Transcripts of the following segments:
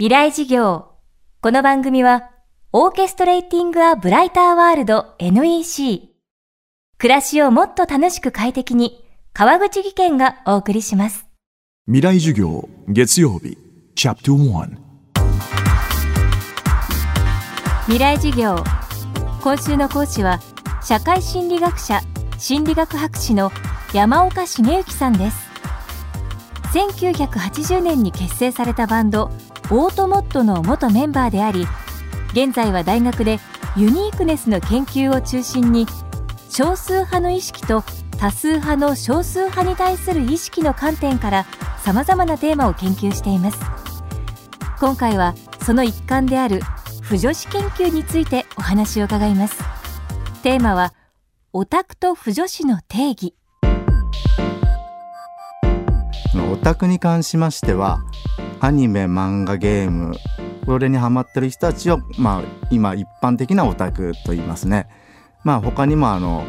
未来事業。この番組は、オーケストレーティング・ア・ブライター・ワールド NEC。暮らしをもっと楽しく快適に、川口義賢がお送りします。未来授業月曜日チャプター未来事業。今週の講師は、社会心理学者、心理学博士の山岡茂之さんです。1980年に結成されたバンドオートモットの元メンバーであり現在は大学でユニークネスの研究を中心に少数派の意識と多数派の少数派に対する意識の観点からさまざまなテーマを研究しています。今回はその一環である不女子研究についてお話を伺います。テーマはオタクと不女子の定義。オタクに関しましてはアニメ漫画ゲームこれにハマってる人たちを、まあ、今一般的なオタクと言いますね。まあ他にもあの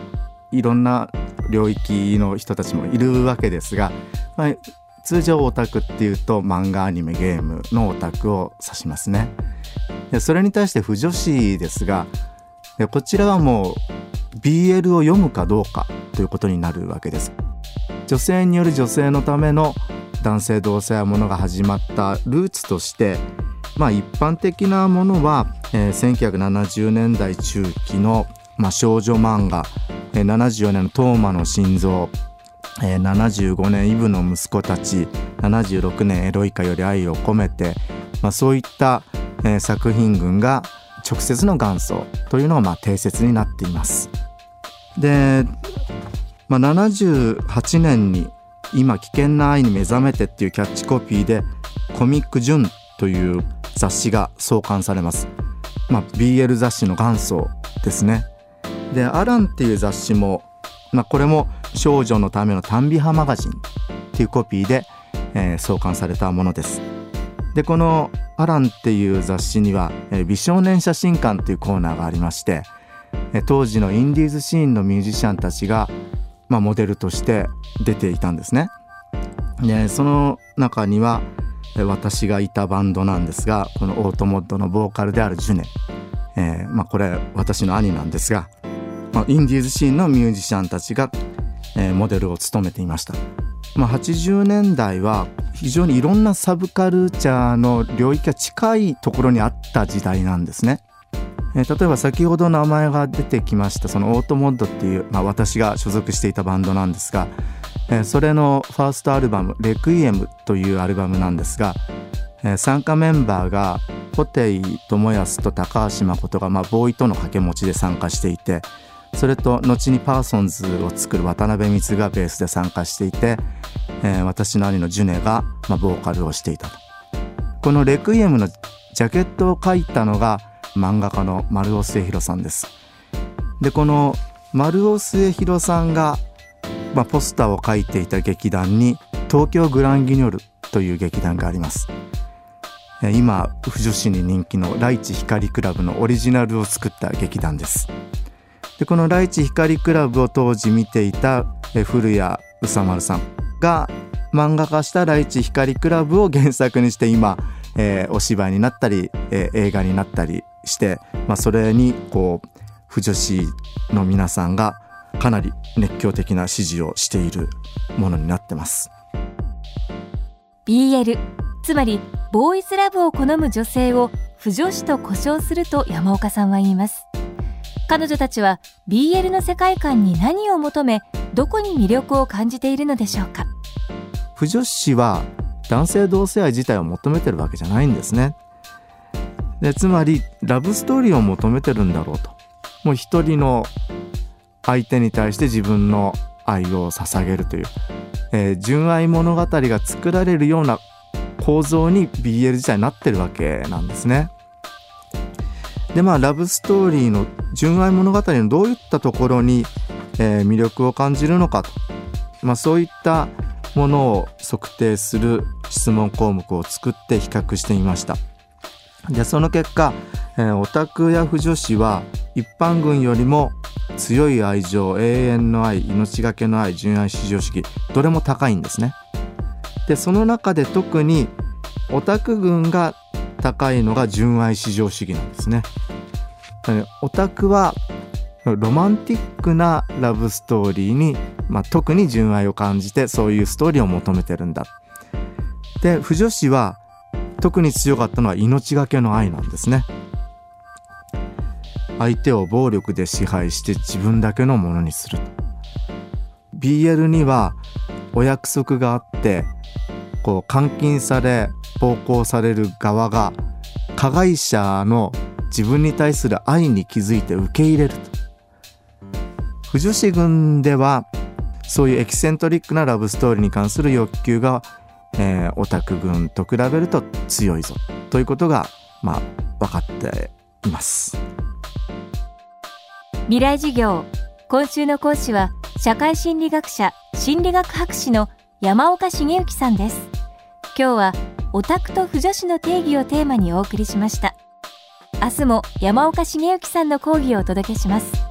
いろんな領域の人たちもいるわけですが、まあ、通常オタクっていうと漫画アニメゲームのオタクを指しますね。でそれに対して不女子ですがこちらはもう BL を読むかどうかということになるわけです。女性による女性のための男性同性愛ものが始まったルーツとしてまあ一般的なものは、えー、1970年代中期の、まあ、少女漫画、えー、74年の「トーマの心臓」えー、75年イブの息子たち76年エロイカより愛を込めて、まあ、そういった、えー、作品群が直接の元祖というのがまあ定説になっています。で、まあ、78年に今危険な愛に目覚めてっていうキャッチコピーでコミックジュンという雑誌が創刊されます。まあ、BL 雑誌の元祖ですね。で、アランっていう雑誌も、まあ、これも少女のための短美派マガジンっていうコピーで、えー、創刊されたものです。で、このアランっていう雑誌には、えー、美少年写真館っていうコーナーがありまして、えー、当時のインディーズシーンのミュージシャンたちがまあ、モデルとして出ていたんですね。でその中には私がいたバンドなんですがこのオートモッドのボーカルであるジュネ、えー、まあ、これ私の兄なんですが、まあ、インディーズシーンのミュージシャンたちが、えー、モデルを務めていました。まあ、80年代は非常にいろんなサブカルチャーの領域が近いところにあった時代なんですね。えー、例えば先ほど名前が出てきましたその AUTO-MOD っていう、まあ、私が所属していたバンドなんですが、えー、それのファーストアルバム「レクイエム」というアルバムなんですが、えー、参加メンバーが布袋寅泰と高橋まことが、まあ、 BOØWY との掛け持ちで参加していてそれと後に PERSONZ を作る渡邉貢がベースで参加していて、えー、私の兄のジュネが、まあ、ボーカルをしていたと。この「レクイエム」のジャケットを描いたのが漫画家の丸尾末広さんです。でこの丸尾末広さんが、まあ、ポスターを描いていた劇団に東京グランギニョルという劇団があります。今不女子に人気のライチ光クラブのオリジナルを作った劇団です。でこのライチ光クラブを当時見ていた古谷宇佐丸さんが漫画化したライチ光クラブを原作にして今、えー、お芝居になったり、えー、映画になったりして、まあ、それにこう不女子の皆さんがかなり熱狂的な支持をしているものになってます。BL つまりボーイズラブを好む女性を不女子と呼称すると山岡さんは言います。彼女たちは BL の世界観に何を求めどこに魅力を感じているのでしょうか。不女子は男性同性愛自体を求めてるわけじゃないんですねでつまりラブストーリーを求めてるんだろうともう一人の相手に対して自分の愛を捧げるという、えー、純愛物語が作られるような構造に BL 自体になってるわけなんですね。でまあラブストーリーの純愛物語のどういったところに、えー、魅力を感じるのかと、まあ、そういったものを測定する質問項目を作って比較してみました。でその結果、えー、オタクや腐女子は一般軍よりも強い愛情永遠の愛命がけの愛純愛至上主義どれも高いんですね。でその中で特にオタク軍が高いのが純愛至上主義なんですねオタクはロマンティックなラブストーリーに、まあ、特に純愛を感じてそういうストーリーを求めてるんだで不女子は特に強かったのは命がけの愛なんですね。相手を暴力で支配して自分だけのものにする。BL にはお約束があってこう監禁され暴行される側が加害者の自分に対する愛に気づいて受け入れると。不女子軍ではそういうエキセントリックなラブストーリーに関する欲求が、えー、オタク軍と比べると強いぞということがまあ分かっています。未来授業今週の講師は社会心理学者心理学博士の山岡茂之さんです。今日はオタクと不女子の定義をテーマにお送りしました。明日も山岡茂之さんの講義をお届けします。